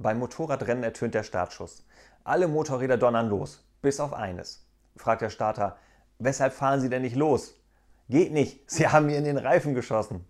Beim Motorradrennen ertönt der Startschuss. Alle Motorräder donnern los, bis auf eines. Fragt der Starter, weshalb fahren Sie denn nicht los? Geht nicht, Sie haben mir in den Reifen geschossen.